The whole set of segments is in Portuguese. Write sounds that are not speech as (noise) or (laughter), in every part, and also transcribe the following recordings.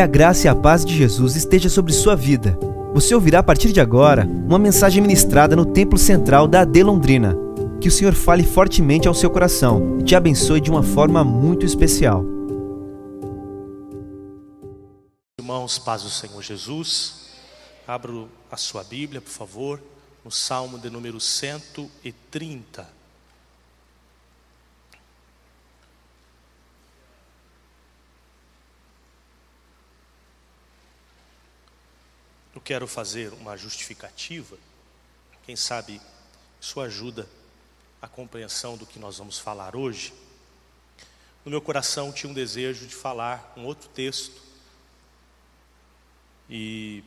Que a graça e a paz de Jesus esteja sobre sua vida. Você ouvirá a partir de agora uma mensagem ministrada no Templo Central da AD Londrina. Que o Senhor fale fortemente ao seu coração e te abençoe de uma forma muito especial. Irmãos, paz do Senhor Jesus. Abro a sua Bíblia, por favor, no Salmo de número 130. Eu quero fazer uma justificativa, quem sabe isso ajuda a compreensão do que nós vamos falar hoje. No meu coração tinha um desejo de falar um outro texto, e,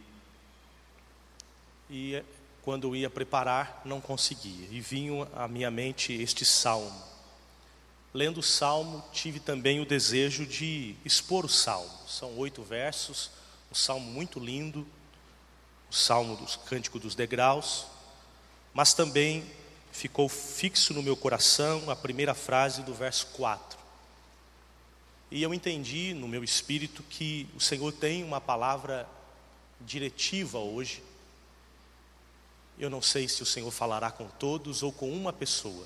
e quando eu ia preparar, não conseguia, e vinha à minha mente este salmo. Lendo o salmo, tive também o desejo de expor o salmo. São oito versos, um salmo muito lindo o salmo dos cântico dos degraus, mas também ficou fixo no meu coração a primeira frase do verso 4. E eu entendi no meu espírito que o Senhor tem uma palavra diretiva hoje. Eu não sei se o Senhor falará com todos ou com uma pessoa,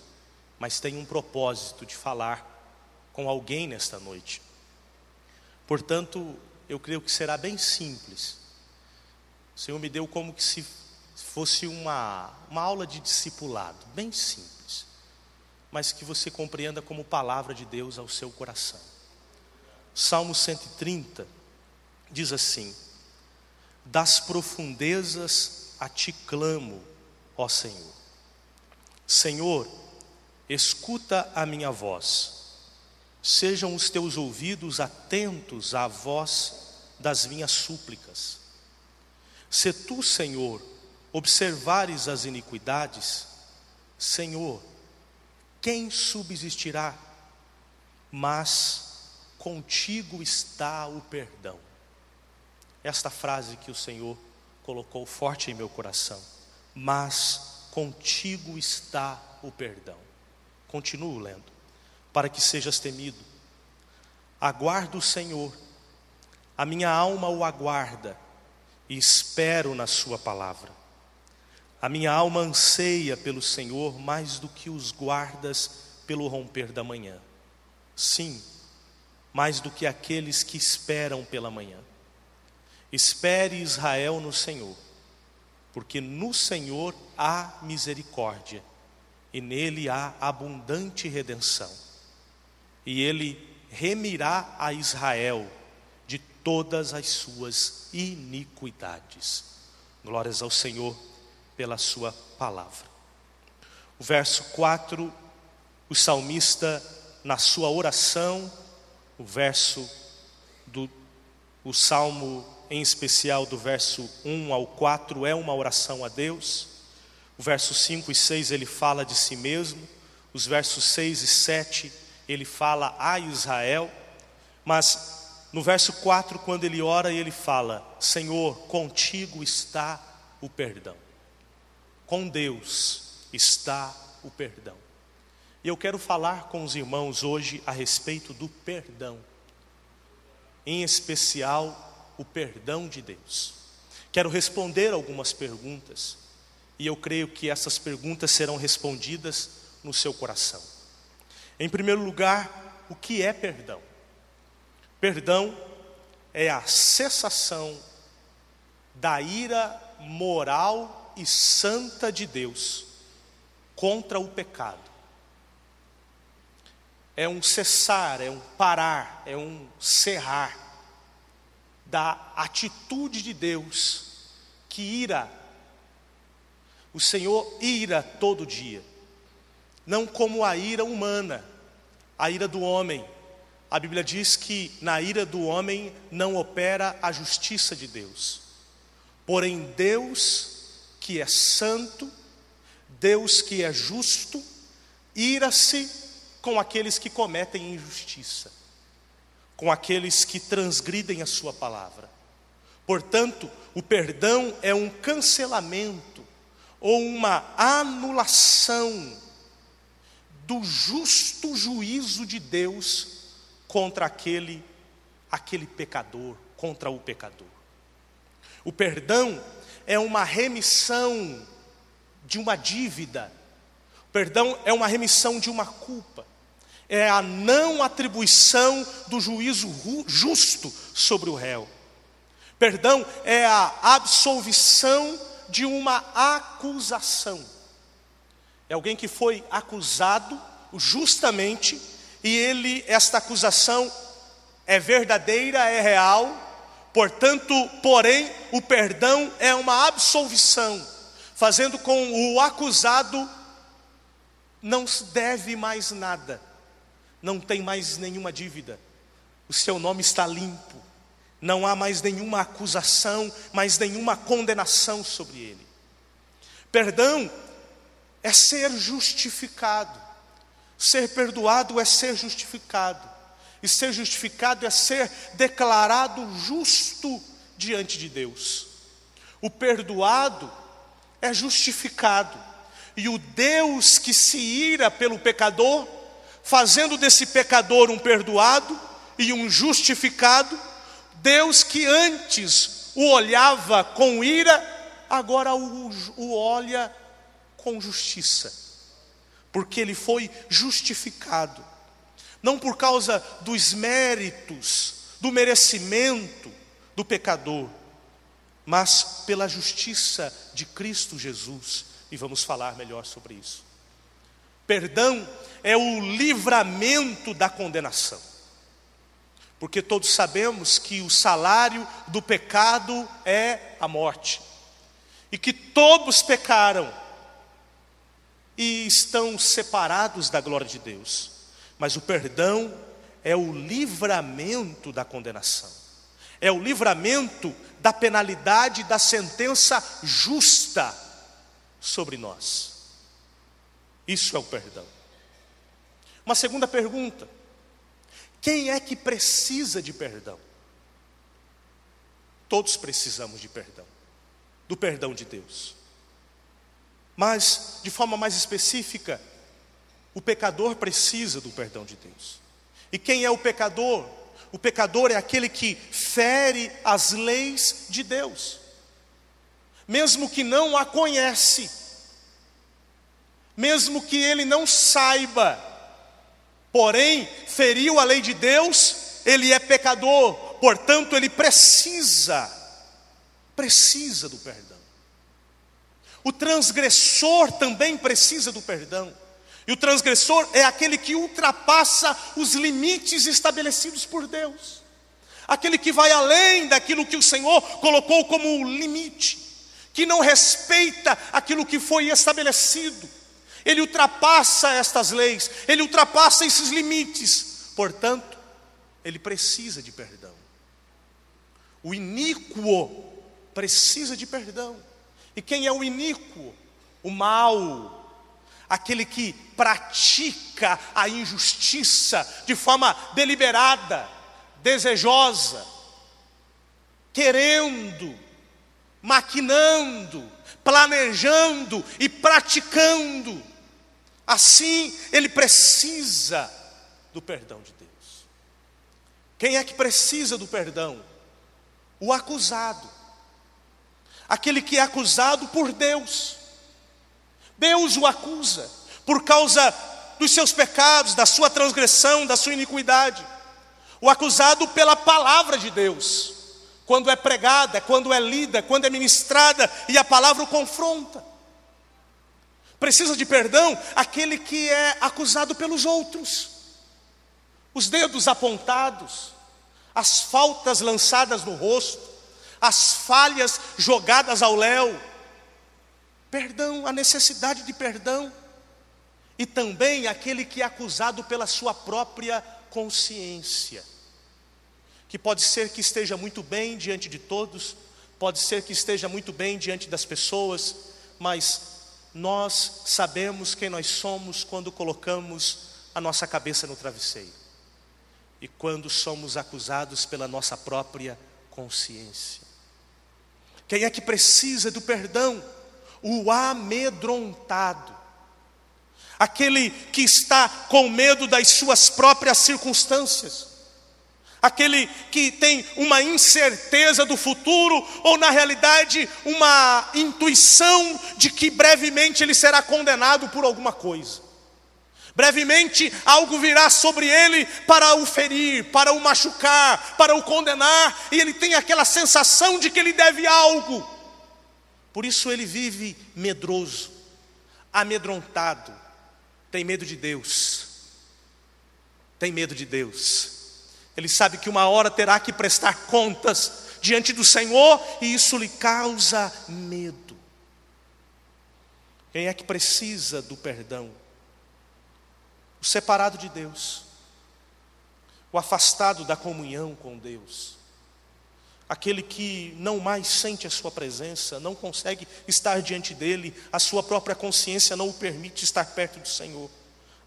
mas tem um propósito de falar com alguém nesta noite. Portanto, eu creio que será bem simples o Senhor me deu como que se fosse uma, uma aula de discipulado, bem simples, mas que você compreenda como palavra de Deus ao seu coração. Salmo 130 diz assim: Das profundezas a ti clamo, ó Senhor. Senhor, escuta a minha voz, sejam os teus ouvidos atentos à voz das minhas súplicas. Se tu, Senhor, observares as iniquidades, Senhor, quem subsistirá? Mas contigo está o perdão. Esta frase que o Senhor colocou forte em meu coração. Mas contigo está o perdão. Continuo lendo. Para que sejas temido. Aguardo o Senhor. A minha alma o aguarda e espero na Sua palavra. A minha alma anseia pelo Senhor mais do que os guardas pelo romper da manhã. Sim, mais do que aqueles que esperam pela manhã. Espere Israel no Senhor, porque no Senhor há misericórdia e nele há abundante redenção. E ele remirá a Israel todas as suas iniquidades. Glórias ao Senhor pela Sua palavra. O verso 4, o salmista, na sua oração, o verso do o salmo em especial do verso 1 ao 4 é uma oração a Deus. O verso 5 e 6 ele fala de si mesmo. Os versos 6 e 7 ele fala a Israel. Mas no verso 4, quando ele ora, ele fala: Senhor, contigo está o perdão. Com Deus está o perdão. E eu quero falar com os irmãos hoje a respeito do perdão, em especial o perdão de Deus. Quero responder algumas perguntas, e eu creio que essas perguntas serão respondidas no seu coração. Em primeiro lugar, o que é perdão? Perdão é a cessação da ira moral e santa de Deus contra o pecado. É um cessar, é um parar, é um cerrar da atitude de Deus que ira. O Senhor ira todo dia, não como a ira humana, a ira do homem a Bíblia diz que na ira do homem não opera a justiça de Deus. Porém, Deus, que é santo, Deus que é justo, ira-se com aqueles que cometem injustiça, com aqueles que transgridem a sua palavra. Portanto, o perdão é um cancelamento ou uma anulação do justo juízo de Deus contra aquele aquele pecador, contra o pecador. O perdão é uma remissão de uma dívida, o perdão é uma remissão de uma culpa, é a não atribuição do juízo justo sobre o réu. Perdão é a absolvição de uma acusação. É alguém que foi acusado justamente e ele esta acusação é verdadeira, é real. Portanto, porém, o perdão é uma absolvição, fazendo com o acusado não se deve mais nada, não tem mais nenhuma dívida. O seu nome está limpo não há mais nenhuma acusação, mais nenhuma condenação sobre ele. Perdão é ser justificado. Ser perdoado é ser justificado. E ser justificado é ser declarado justo diante de Deus. O perdoado é justificado. E o Deus que se ira pelo pecador, fazendo desse pecador um perdoado e um justificado, Deus que antes o olhava com ira, agora o, o olha com justiça, porque ele foi justificado, não por causa dos méritos, do merecimento do pecador, mas pela justiça de Cristo Jesus, e vamos falar melhor sobre isso. Perdão é o livramento da condenação. Porque todos sabemos que o salário do pecado é a morte. E que todos pecaram e estão separados da glória de Deus. Mas o perdão é o livramento da condenação. É o livramento da penalidade da sentença justa sobre nós. Isso é o perdão. Uma segunda pergunta: quem é que precisa de perdão? Todos precisamos de perdão, do perdão de Deus. Mas, de forma mais específica, o pecador precisa do perdão de Deus. E quem é o pecador? O pecador é aquele que fere as leis de Deus, mesmo que não a conhece, mesmo que ele não saiba porém feriu a lei de Deus, ele é pecador, portanto ele precisa, precisa do perdão. O transgressor também precisa do perdão. E o transgressor é aquele que ultrapassa os limites estabelecidos por Deus. Aquele que vai além daquilo que o Senhor colocou como limite, que não respeita aquilo que foi estabelecido ele ultrapassa estas leis, ele ultrapassa esses limites, portanto, ele precisa de perdão. O iníquo precisa de perdão. E quem é o iníquo? O mal, aquele que pratica a injustiça de forma deliberada, desejosa, querendo, maquinando, planejando e praticando Assim, ele precisa do perdão de Deus. Quem é que precisa do perdão? O acusado. Aquele que é acusado por Deus. Deus o acusa por causa dos seus pecados, da sua transgressão, da sua iniquidade. O acusado pela palavra de Deus, quando é pregada, quando é lida, quando é ministrada e a palavra o confronta. Precisa de perdão aquele que é acusado pelos outros, os dedos apontados, as faltas lançadas no rosto, as falhas jogadas ao léu. Perdão, a necessidade de perdão. E também aquele que é acusado pela sua própria consciência, que pode ser que esteja muito bem diante de todos, pode ser que esteja muito bem diante das pessoas, mas nós sabemos quem nós somos quando colocamos a nossa cabeça no travesseiro e quando somos acusados pela nossa própria consciência. Quem é que precisa do perdão? O amedrontado, aquele que está com medo das suas próprias circunstâncias, aquele que tem uma incerteza do futuro, ou na realidade uma intuição de que brevemente ele será condenado por alguma coisa. Brevemente algo virá sobre ele para o ferir, para o machucar, para o condenar, e ele tem aquela sensação de que ele deve algo. Por isso ele vive medroso, amedrontado, tem medo de Deus. Tem medo de Deus. Ele sabe que uma hora terá que prestar contas diante do Senhor e isso lhe causa medo. Quem é que precisa do perdão? Separado de Deus, o afastado da comunhão com Deus, aquele que não mais sente a Sua presença, não consegue estar diante dEle, a sua própria consciência não o permite estar perto do Senhor,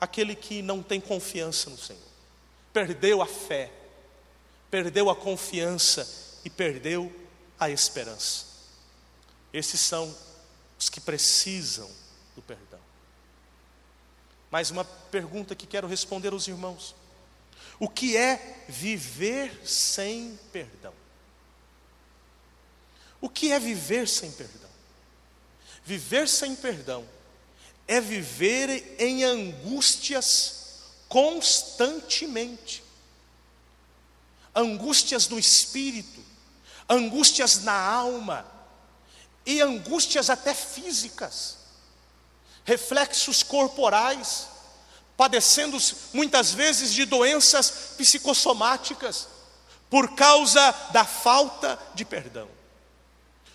aquele que não tem confiança no Senhor, perdeu a fé, perdeu a confiança e perdeu a esperança. Esses são os que precisam do perdão. Mais uma pergunta que quero responder aos irmãos: O que é viver sem perdão? O que é viver sem perdão? Viver sem perdão é viver em angústias constantemente angústias no espírito, angústias na alma e angústias até físicas, reflexos corporais, padecendo muitas vezes de doenças psicossomáticas por causa da falta de perdão.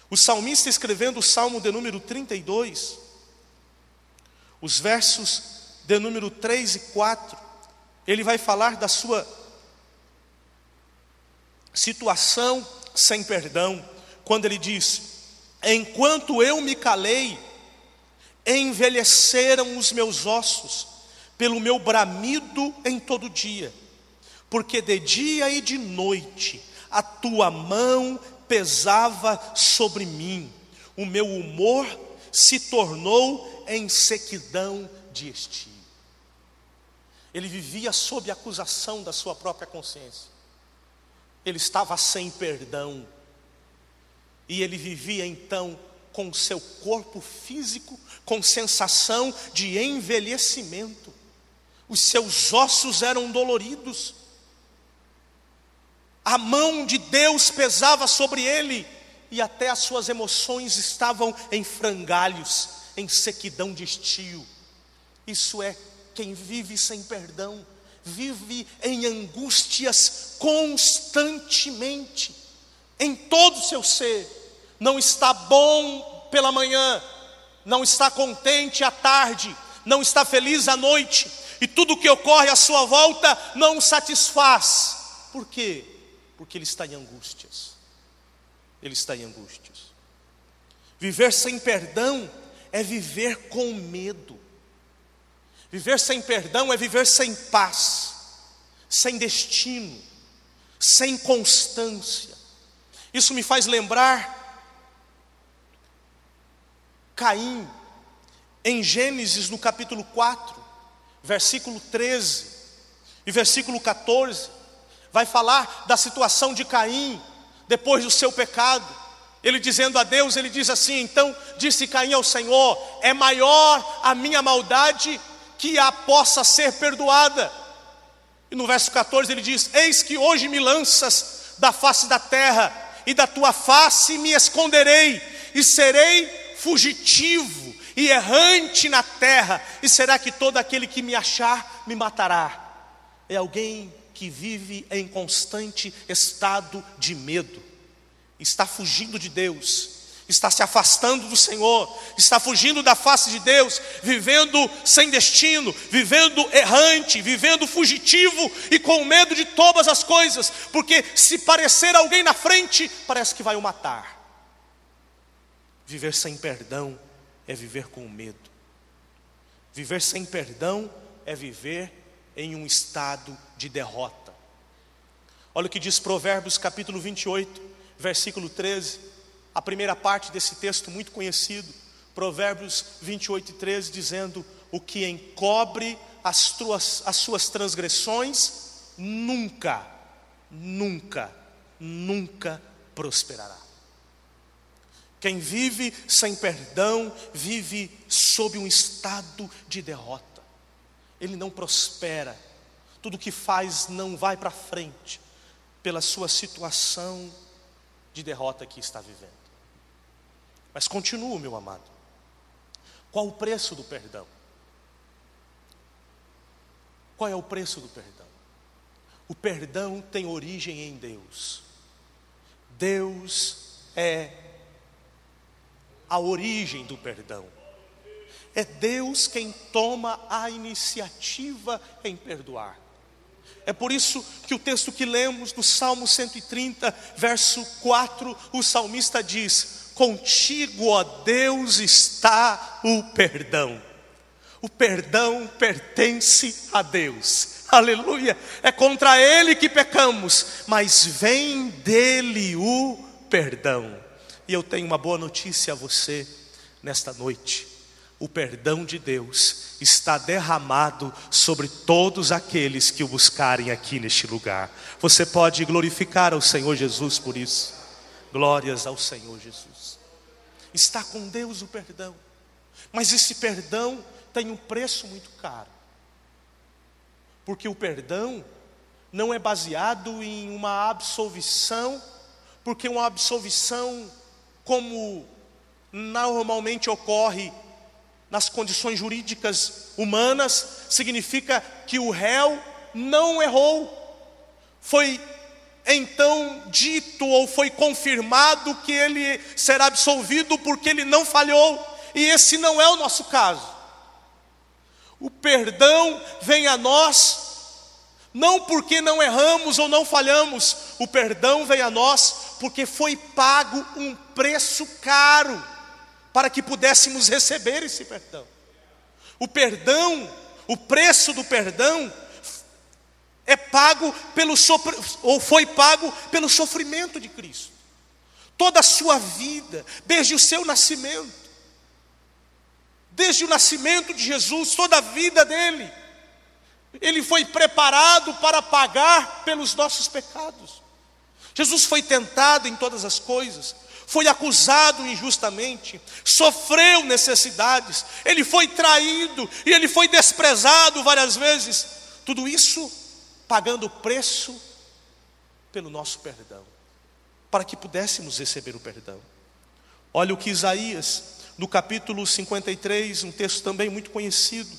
O salmista escrevendo o salmo de número 32, os versos de número 3 e 4, ele vai falar da sua situação sem perdão, quando ele diz: Enquanto eu me calei, envelheceram os meus ossos, pelo meu bramido em todo dia, porque de dia e de noite a tua mão pesava sobre mim, o meu humor se tornou em sequidão de estio. Ele vivia sob acusação da sua própria consciência ele estava sem perdão. E ele vivia então com seu corpo físico com sensação de envelhecimento. Os seus ossos eram doloridos. A mão de Deus pesava sobre ele e até as suas emoções estavam em frangalhos, em sequidão de estio. Isso é quem vive sem perdão vive em angústias constantemente, em todo o seu ser. Não está bom pela manhã, não está contente à tarde, não está feliz à noite, e tudo o que ocorre à sua volta não o satisfaz. Por quê? Porque ele está em angústias. Ele está em angústias. Viver sem perdão é viver com medo. Viver sem perdão é viver sem paz, sem destino, sem constância. Isso me faz lembrar Caim, em Gênesis no capítulo 4, versículo 13 e versículo 14, vai falar da situação de Caim depois do seu pecado. Ele dizendo a Deus, ele diz assim: Então disse Caim ao Senhor: É maior a minha maldade que a possa ser perdoada. E no verso 14 ele diz: Eis que hoje me lanças da face da terra, e da tua face me esconderei, e serei fugitivo e errante na terra, e será que todo aquele que me achar me matará? É alguém que vive em constante estado de medo, está fugindo de Deus, está se afastando do Senhor, está fugindo da face de Deus, vivendo sem destino, vivendo errante, vivendo fugitivo e com medo de todas as coisas, porque se parecer alguém na frente, parece que vai o matar. Viver sem perdão é viver com medo. Viver sem perdão é viver em um estado de derrota. Olha o que diz Provérbios capítulo 28, versículo 13 a primeira parte desse texto muito conhecido, Provérbios 28 e 13, dizendo: O que encobre as, tuas, as suas transgressões, nunca, nunca, nunca prosperará. Quem vive sem perdão, vive sob um estado de derrota. Ele não prospera, tudo que faz não vai para frente, pela sua situação de derrota que está vivendo. Mas continua, meu amado. Qual o preço do perdão? Qual é o preço do perdão? O perdão tem origem em Deus. Deus é a origem do perdão. É Deus quem toma a iniciativa em perdoar. É por isso que o texto que lemos no Salmo 130, verso 4, o salmista diz: Contigo, ó Deus, está o perdão. O perdão pertence a Deus. Aleluia. É contra ele que pecamos, mas vem dele o perdão. E eu tenho uma boa notícia a você nesta noite. O perdão de Deus está derramado sobre todos aqueles que o buscarem aqui neste lugar. Você pode glorificar ao Senhor Jesus por isso. Glórias ao Senhor Jesus. Está com Deus o perdão, mas esse perdão tem um preço muito caro. Porque o perdão não é baseado em uma absolvição, porque uma absolvição, como normalmente ocorre nas condições jurídicas humanas, significa que o réu não errou. Foi então dito ou foi confirmado que ele será absolvido porque ele não falhou, e esse não é o nosso caso. O perdão vem a nós, não porque não erramos ou não falhamos, o perdão vem a nós porque foi pago um preço caro para que pudéssemos receber esse perdão. O perdão, o preço do perdão é pago pelo ou foi pago pelo sofrimento de Cristo. Toda a sua vida, desde o seu nascimento, Desde o nascimento de Jesus, toda a vida dele, ele foi preparado para pagar pelos nossos pecados. Jesus foi tentado em todas as coisas, foi acusado injustamente, sofreu necessidades, ele foi traído e ele foi desprezado várias vezes. Tudo isso pagando o preço pelo nosso perdão, para que pudéssemos receber o perdão. Olha o que Isaías no capítulo 53, um texto também muito conhecido,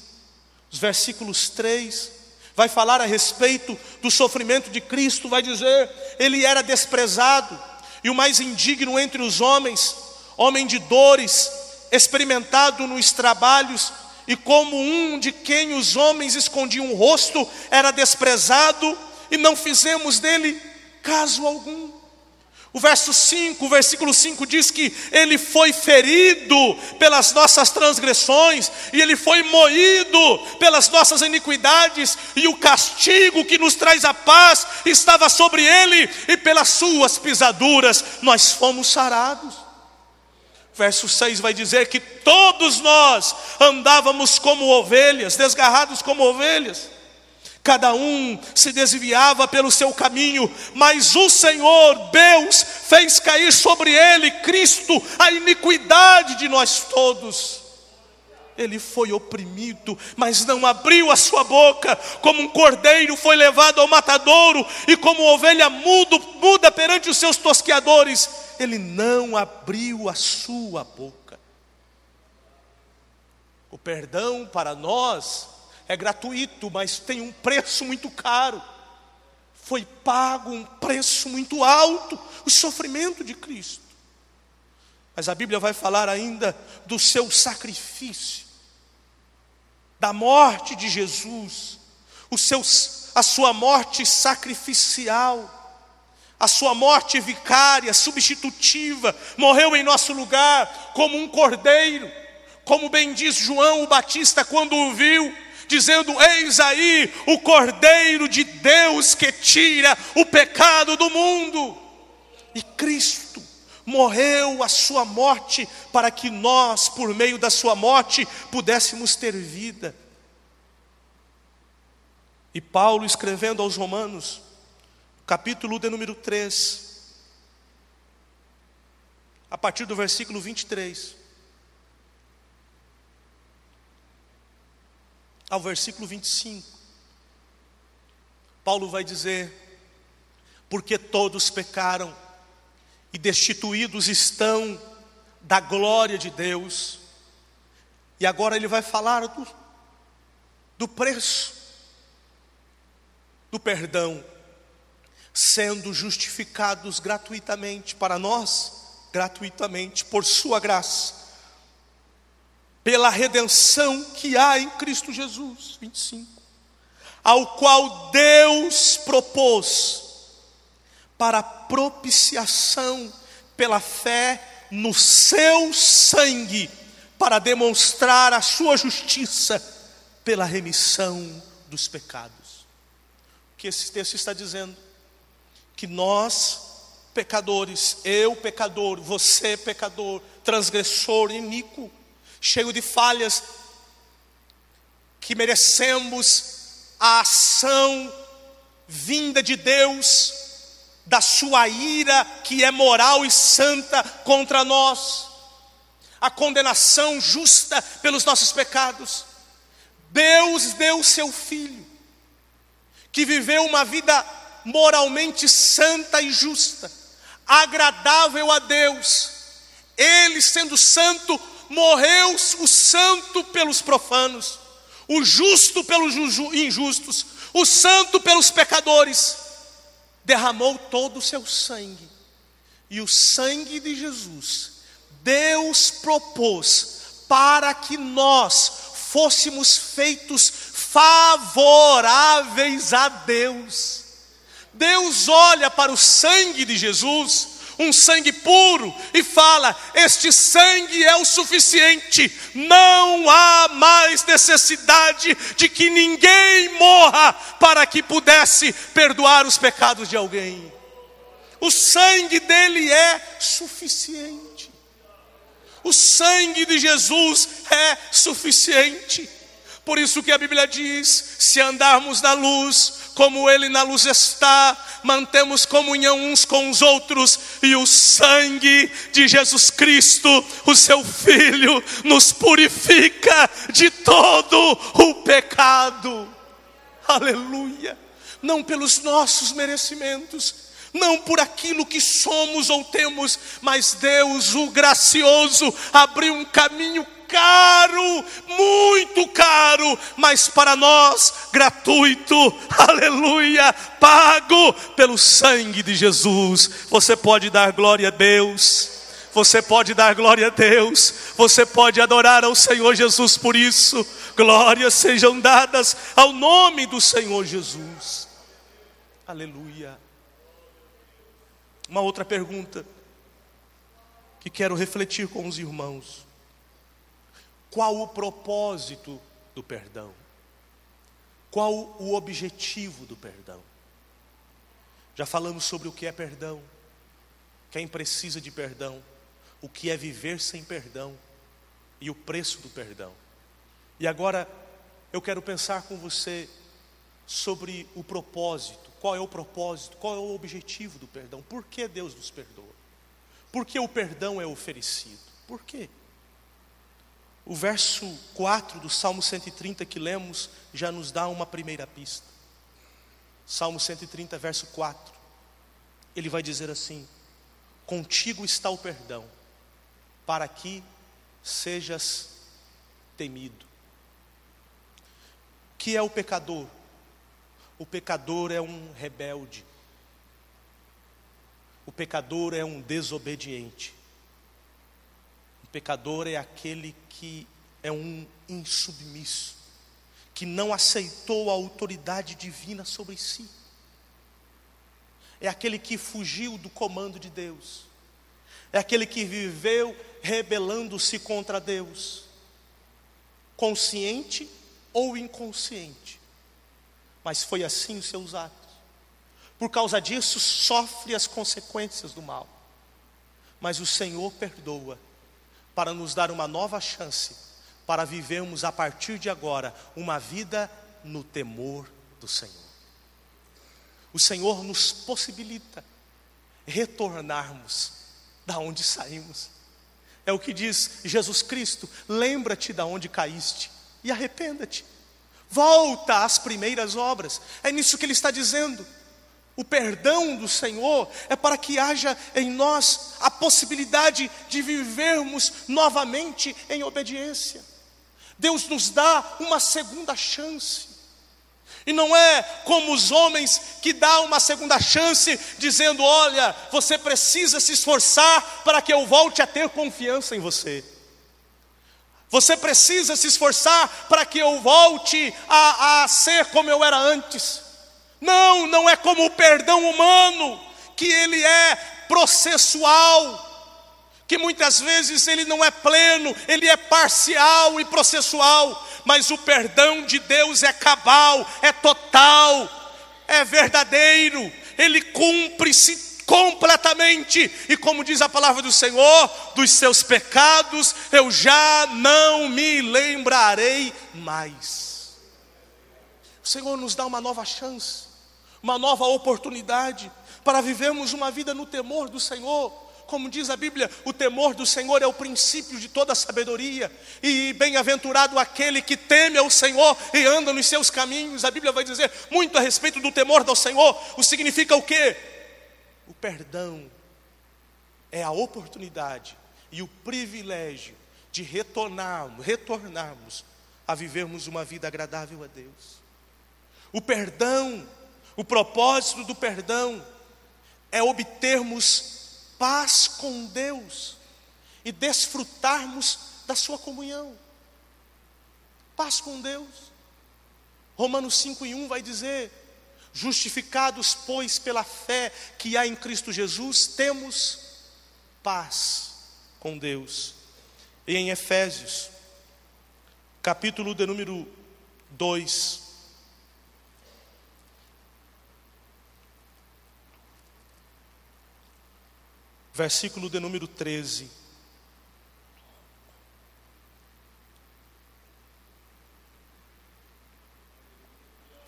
os versículos 3, vai falar a respeito do sofrimento de Cristo, vai dizer: ele era desprezado e o mais indigno entre os homens, homem de dores, experimentado nos trabalhos, e como um de quem os homens escondiam o rosto, era desprezado e não fizemos dele caso algum. O verso 5, o versículo 5 diz que ele foi ferido pelas nossas transgressões e ele foi moído pelas nossas iniquidades, e o castigo que nos traz a paz estava sobre ele, e pelas suas pisaduras nós fomos sarados. Verso 6 vai dizer que todos nós andávamos como ovelhas, desgarrados como ovelhas cada um se desviava pelo seu caminho, mas o Senhor, Deus, fez cair sobre ele, Cristo, a iniquidade de nós todos. Ele foi oprimido, mas não abriu a sua boca, como um cordeiro foi levado ao matadouro, e como ovelha mudo, muda perante os seus tosqueadores, ele não abriu a sua boca. O perdão para nós é gratuito, mas tem um preço muito caro. Foi pago um preço muito alto, o sofrimento de Cristo. Mas a Bíblia vai falar ainda do seu sacrifício, da morte de Jesus, o seu, a sua morte sacrificial, a sua morte vicária, substitutiva, morreu em nosso lugar como um cordeiro, como bem diz João o Batista quando o viu, dizendo: Eis aí o Cordeiro de Deus que tira o pecado do mundo. E Cristo morreu a sua morte para que nós, por meio da sua morte, pudéssemos ter vida. E Paulo, escrevendo aos Romanos, capítulo de número 3, a partir do versículo 23. Ao versículo 25, Paulo vai dizer: Porque todos pecaram e destituídos estão da glória de Deus. E agora ele vai falar do, do preço, do perdão, sendo justificados gratuitamente para nós, gratuitamente, por Sua graça, pela redenção que há em Cristo Jesus. 25. Ao qual Deus propôs para propiciação pela fé no seu sangue para demonstrar a sua justiça pela remissão dos pecados. O que esse texto está dizendo? Que nós, pecadores, eu pecador, você pecador, transgressor, iníquo, cheio de falhas, que merecemos a ação vinda de Deus da sua ira que é moral e santa contra nós, a condenação justa pelos nossos pecados. Deus deu seu filho, que viveu uma vida moralmente santa e justa, agradável a Deus. Ele, sendo santo, morreu o santo pelos profanos, o justo pelos injustos, o santo pelos pecadores derramou todo o seu sangue. E o sangue de Jesus, Deus propôs para que nós fôssemos feitos favoráveis a Deus. Deus olha para o sangue de Jesus um sangue puro, e fala: Este sangue é o suficiente, não há mais necessidade de que ninguém morra para que pudesse perdoar os pecados de alguém. O sangue dele é suficiente. O sangue de Jesus é suficiente. Por isso que a Bíblia diz: se andarmos na luz, como Ele na luz está, mantemos comunhão uns com os outros, e o sangue de Jesus Cristo, o Seu Filho, nos purifica de todo o pecado. Aleluia! Não pelos nossos merecimentos, não por aquilo que somos ou temos, mas Deus, o gracioso, abriu um caminho caro, muito caro, mas para nós gratuito, (laughs) aleluia, pago pelo sangue de Jesus. Você pode dar glória a Deus. Você pode dar glória a Deus, você pode adorar ao Senhor Jesus por isso. Glórias sejam dadas ao nome do Senhor Jesus. Aleluia. Uma outra pergunta que quero refletir com os irmãos. Qual o propósito do perdão? Qual o objetivo do perdão? Já falamos sobre o que é perdão, quem precisa de perdão, o que é viver sem perdão e o preço do perdão. E agora eu quero pensar com você sobre o propósito. Qual é o propósito? Qual é o objetivo do perdão? Por que Deus nos perdoa? Por que o perdão é oferecido? Por quê? O verso 4 do Salmo 130 que lemos já nos dá uma primeira pista. Salmo 130, verso 4. Ele vai dizer assim: Contigo está o perdão, para que sejas temido. O que é o pecador? O pecador é um rebelde. O pecador é um desobediente pecador é aquele que é um insubmisso, que não aceitou a autoridade divina sobre si. É aquele que fugiu do comando de Deus. É aquele que viveu rebelando-se contra Deus, consciente ou inconsciente. Mas foi assim os seus atos. Por causa disso, sofre as consequências do mal. Mas o Senhor perdoa para nos dar uma nova chance para vivermos a partir de agora uma vida no temor do Senhor. o Senhor nos possibilita retornarmos da onde saímos. É o que diz Jesus Cristo: lembra-te da onde caíste e arrependa-te. Volta às primeiras obras. É nisso que ele está dizendo. O perdão do Senhor é para que haja em nós a possibilidade de vivermos novamente em obediência. Deus nos dá uma segunda chance. E não é como os homens que dá uma segunda chance, dizendo: Olha, você precisa se esforçar para que eu volte a ter confiança em você. Você precisa se esforçar para que eu volte a, a ser como eu era antes. Não, não é como o perdão humano, que ele é processual, que muitas vezes ele não é pleno, ele é parcial e processual, mas o perdão de Deus é cabal, é total, é verdadeiro, ele cumpre-se completamente, e como diz a palavra do Senhor, dos seus pecados eu já não me lembrarei mais. O Senhor nos dá uma nova chance, uma nova oportunidade para vivermos uma vida no temor do Senhor como diz a Bíblia, o temor do Senhor é o princípio de toda sabedoria, e bem-aventurado aquele que teme ao Senhor e anda nos seus caminhos. A Bíblia vai dizer muito a respeito do temor do Senhor. O significa o quê? O perdão é a oportunidade e o privilégio de retornarmos, retornarmos a vivermos uma vida agradável a Deus. O perdão, o propósito do perdão é obtermos paz com Deus e desfrutarmos da sua comunhão. Paz com Deus. Romanos 5 e 1 vai dizer: Justificados, pois, pela fé que há em Cristo Jesus, temos paz com Deus. E em Efésios, capítulo de número 2, versículo de número 13.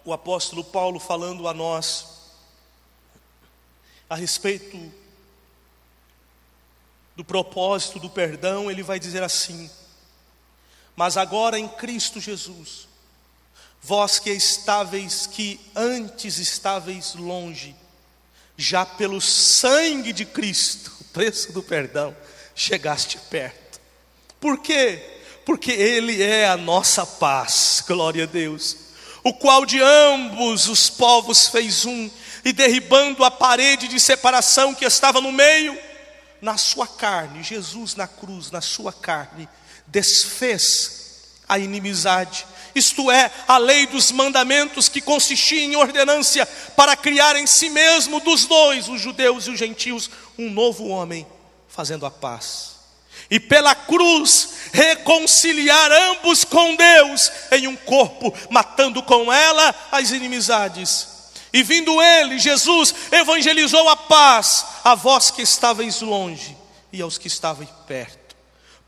O apóstolo Paulo falando a nós a respeito do propósito do perdão, ele vai dizer assim: Mas agora em Cristo Jesus, vós que estáveis, que antes estáveis longe, já pelo sangue de Cristo, preço do perdão, chegaste perto. Por quê? Porque Ele é a nossa paz, glória a Deus, o qual de ambos os povos fez um, e derribando a parede de separação que estava no meio, na sua carne, Jesus na cruz, na sua carne, desfez a inimizade, isto é, a lei dos mandamentos que consistia em ordenância para criar em si mesmo dos dois, os judeus e os gentios, um novo homem, fazendo a paz. E pela cruz reconciliar ambos com Deus em um corpo, matando com ela as inimizades. E vindo ele, Jesus, evangelizou a paz a vós que estáveis longe e aos que estavam perto.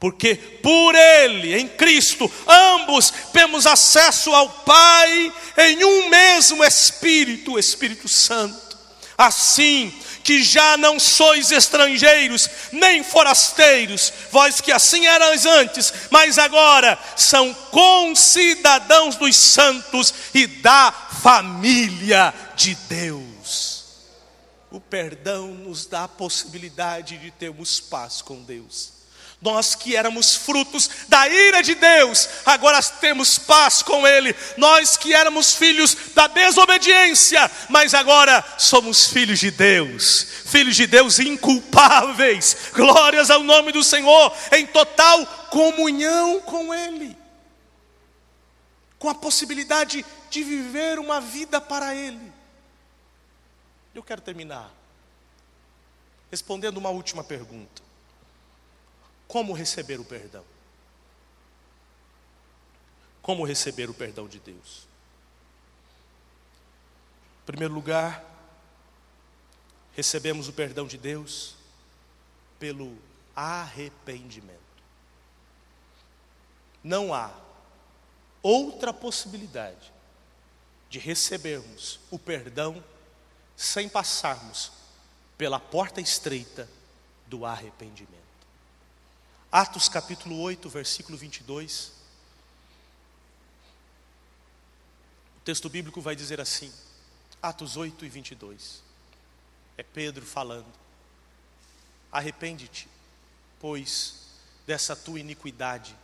Porque por ele, em Cristo, ambos temos acesso ao Pai em um mesmo Espírito, o Espírito Santo. Assim, que já não sois estrangeiros, nem forasteiros, vós que assim erais antes, mas agora são concidadãos dos santos e da família de Deus. O perdão nos dá a possibilidade de termos paz com Deus. Nós que éramos frutos da ira de Deus, agora temos paz com Ele. Nós que éramos filhos da desobediência, mas agora somos filhos de Deus, filhos de Deus inculpáveis. Glórias ao nome do Senhor, em total comunhão com Ele, com a possibilidade de viver uma vida para Ele. Eu quero terminar respondendo uma última pergunta. Como receber o perdão? Como receber o perdão de Deus? Em primeiro lugar, recebemos o perdão de Deus pelo arrependimento. Não há outra possibilidade de recebermos o perdão sem passarmos pela porta estreita do arrependimento. Atos capítulo 8, versículo 22. O texto bíblico vai dizer assim, Atos 8 e 22. É Pedro falando: Arrepende-te, pois, dessa tua iniquidade,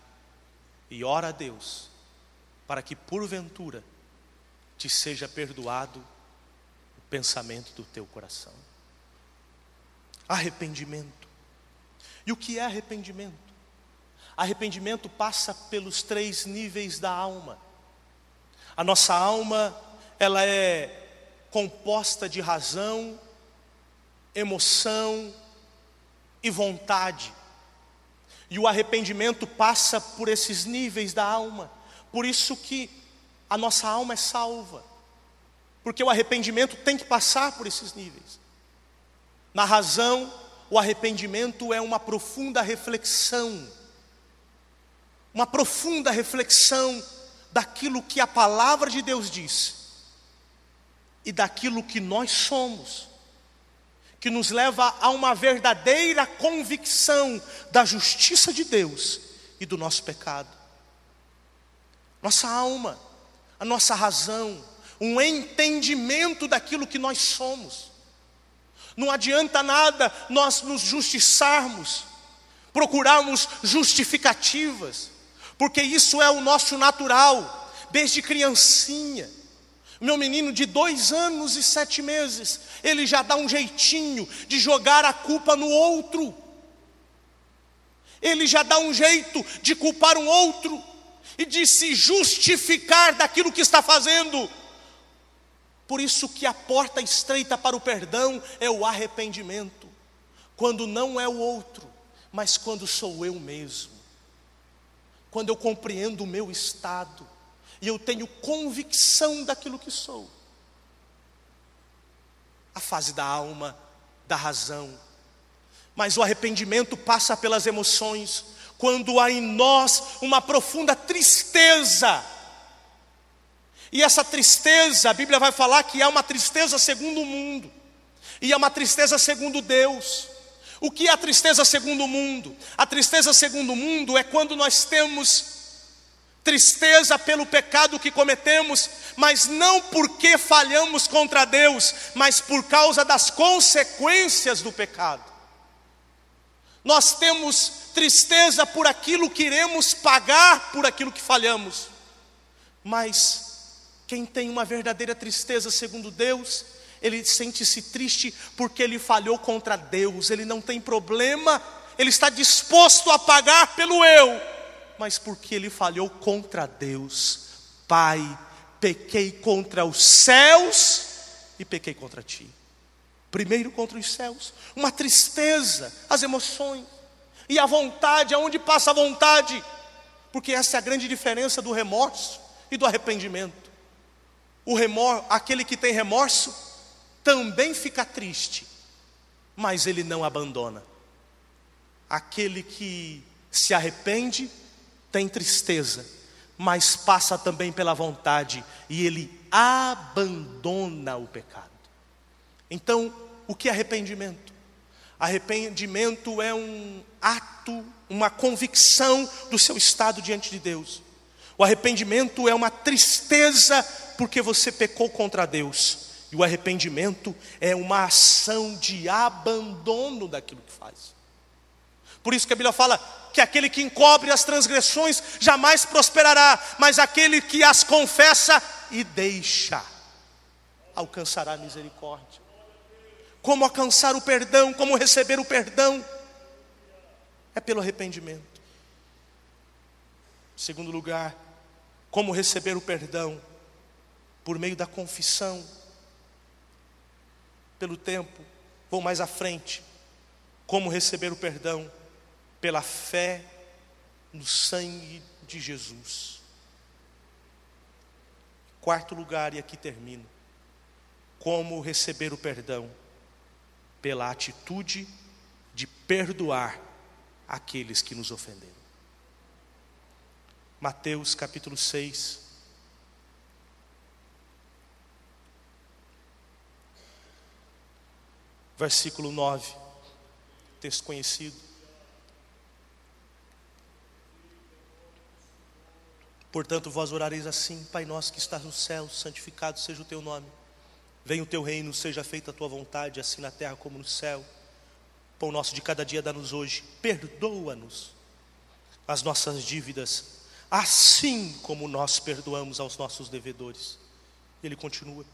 e ora a Deus, para que porventura te seja perdoado o pensamento do teu coração. Arrependimento. E o que é arrependimento? Arrependimento passa pelos três níveis da alma. A nossa alma, ela é composta de razão, emoção e vontade. E o arrependimento passa por esses níveis da alma. Por isso que a nossa alma é salva. Porque o arrependimento tem que passar por esses níveis. Na razão, o arrependimento é uma profunda reflexão, uma profunda reflexão daquilo que a palavra de Deus diz e daquilo que nós somos, que nos leva a uma verdadeira convicção da justiça de Deus e do nosso pecado. Nossa alma, a nossa razão, um entendimento daquilo que nós somos. Não adianta nada nós nos justiçarmos, procurarmos justificativas, porque isso é o nosso natural, desde criancinha. Meu menino de dois anos e sete meses, ele já dá um jeitinho de jogar a culpa no outro, ele já dá um jeito de culpar um outro e de se justificar daquilo que está fazendo. Por isso que a porta estreita para o perdão é o arrependimento. Quando não é o outro, mas quando sou eu mesmo. Quando eu compreendo o meu estado e eu tenho convicção daquilo que sou. A fase da alma, da razão. Mas o arrependimento passa pelas emoções, quando há em nós uma profunda tristeza e essa tristeza, a Bíblia vai falar que é uma tristeza segundo o mundo, e é uma tristeza segundo Deus. O que é a tristeza segundo o mundo? A tristeza segundo o mundo é quando nós temos tristeza pelo pecado que cometemos, mas não porque falhamos contra Deus, mas por causa das consequências do pecado. Nós temos tristeza por aquilo que iremos pagar por aquilo que falhamos, mas quem tem uma verdadeira tristeza segundo Deus, ele sente-se triste porque ele falhou contra Deus, ele não tem problema, ele está disposto a pagar pelo eu, mas porque ele falhou contra Deus. Pai, pequei contra os céus e pequei contra ti. Primeiro contra os céus, uma tristeza, as emoções e a vontade, aonde passa a vontade, porque essa é a grande diferença do remorso e do arrependimento. O remor, aquele que tem remorso também fica triste, mas ele não abandona. Aquele que se arrepende tem tristeza, mas passa também pela vontade e ele abandona o pecado. Então, o que é arrependimento? Arrependimento é um ato, uma convicção do seu estado diante de Deus. O arrependimento é uma tristeza porque você pecou contra Deus. E o arrependimento é uma ação de abandono daquilo que faz. Por isso que a Bíblia fala que aquele que encobre as transgressões jamais prosperará, mas aquele que as confessa e deixa alcançará a misericórdia. Como alcançar o perdão, como receber o perdão? É pelo arrependimento. Segundo lugar, como receber o perdão? por meio da confissão. Pelo tempo, vou mais à frente. Como receber o perdão? Pela fé no sangue de Jesus. Quarto lugar, e aqui termino. Como receber o perdão? Pela atitude de perdoar aqueles que nos ofenderam. Mateus capítulo 6, Versículo 9, texto conhecido. Portanto, vós orareis assim: Pai nosso que estás no céu, santificado seja o teu nome. Venha o teu reino, seja feita a tua vontade, assim na terra como no céu. Pão nosso de cada dia dá-nos hoje. Perdoa-nos as nossas dívidas, assim como nós perdoamos aos nossos devedores. Ele continua.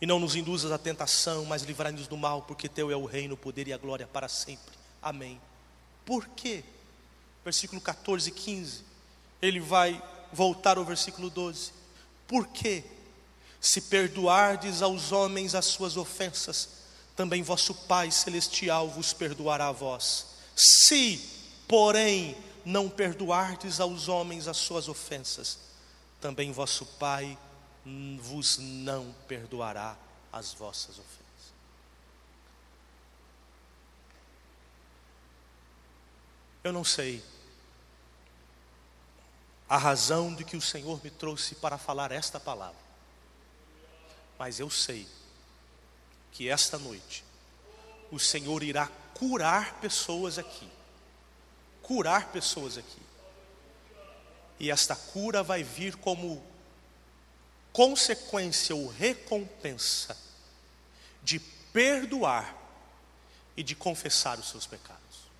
E não nos induzas à tentação, mas livrai-nos do mal, porque teu é o reino, o poder e a glória para sempre. Amém. Por quê? Versículo 14 e 15. Ele vai voltar ao versículo 12. Por quê? Se perdoardes aos homens as suas ofensas, também vosso Pai celestial vos perdoará a vós. Se, porém, não perdoardes aos homens as suas ofensas, também vosso Pai vos não perdoará as vossas ofensas. Eu não sei a razão de que o Senhor me trouxe para falar esta palavra, mas eu sei que esta noite o Senhor irá curar pessoas aqui. Curar pessoas aqui. E esta cura vai vir como consequência ou recompensa de perdoar e de confessar os seus pecados.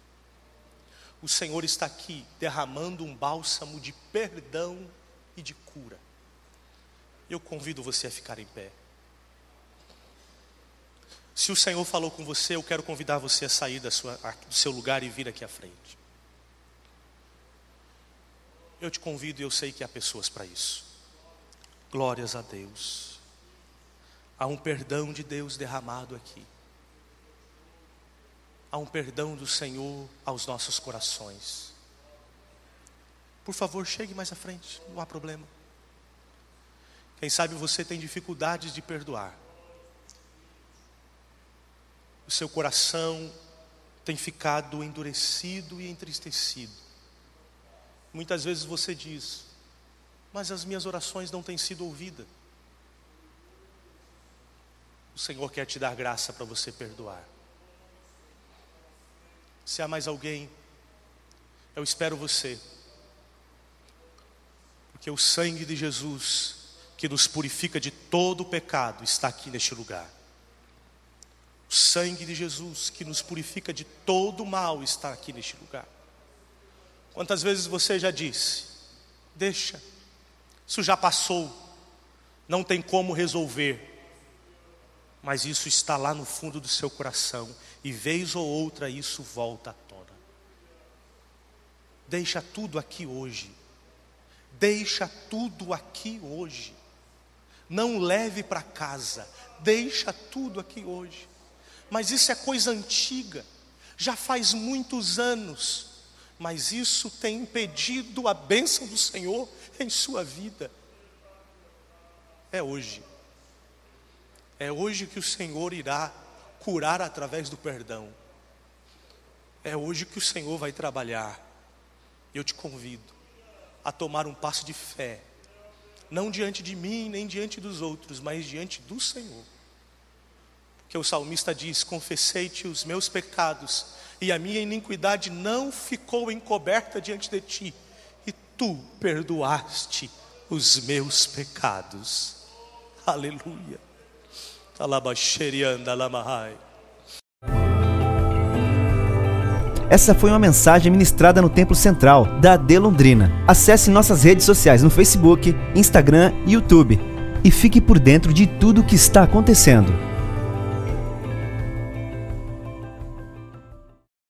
O Senhor está aqui derramando um bálsamo de perdão e de cura. Eu convido você a ficar em pé. Se o Senhor falou com você, eu quero convidar você a sair sua, do seu lugar e vir aqui à frente. Eu te convido e eu sei que há pessoas para isso. Glórias a Deus. Há um perdão de Deus derramado aqui. Há um perdão do Senhor aos nossos corações. Por favor, chegue mais à frente, não há problema. Quem sabe você tem dificuldades de perdoar o seu coração tem ficado endurecido e entristecido. Muitas vezes você diz, mas as minhas orações não têm sido ouvidas. O Senhor quer te dar graça para você perdoar. Se há mais alguém, eu espero você, porque o sangue de Jesus, que nos purifica de todo o pecado, está aqui neste lugar. O sangue de Jesus que nos purifica de todo o mal está aqui neste lugar. Quantas vezes você já disse: Deixa, isso já passou, não tem como resolver. Mas isso está lá no fundo do seu coração, e vez ou outra isso volta à tona. Deixa tudo aqui hoje. Deixa tudo aqui hoje. Não leve para casa. Deixa tudo aqui hoje mas isso é coisa antiga, já faz muitos anos, mas isso tem impedido a bênção do Senhor em sua vida. É hoje, é hoje que o Senhor irá curar através do perdão, é hoje que o Senhor vai trabalhar. Eu te convido a tomar um passo de fé, não diante de mim, nem diante dos outros, mas diante do Senhor que o salmista diz: Confessei-te os meus pecados, e a minha iniquidade não ficou encoberta diante de ti, e tu perdoaste os meus pecados. Aleluia. Essa foi uma mensagem ministrada no Templo Central da De Londrina. Acesse nossas redes sociais no Facebook, Instagram e YouTube e fique por dentro de tudo o que está acontecendo.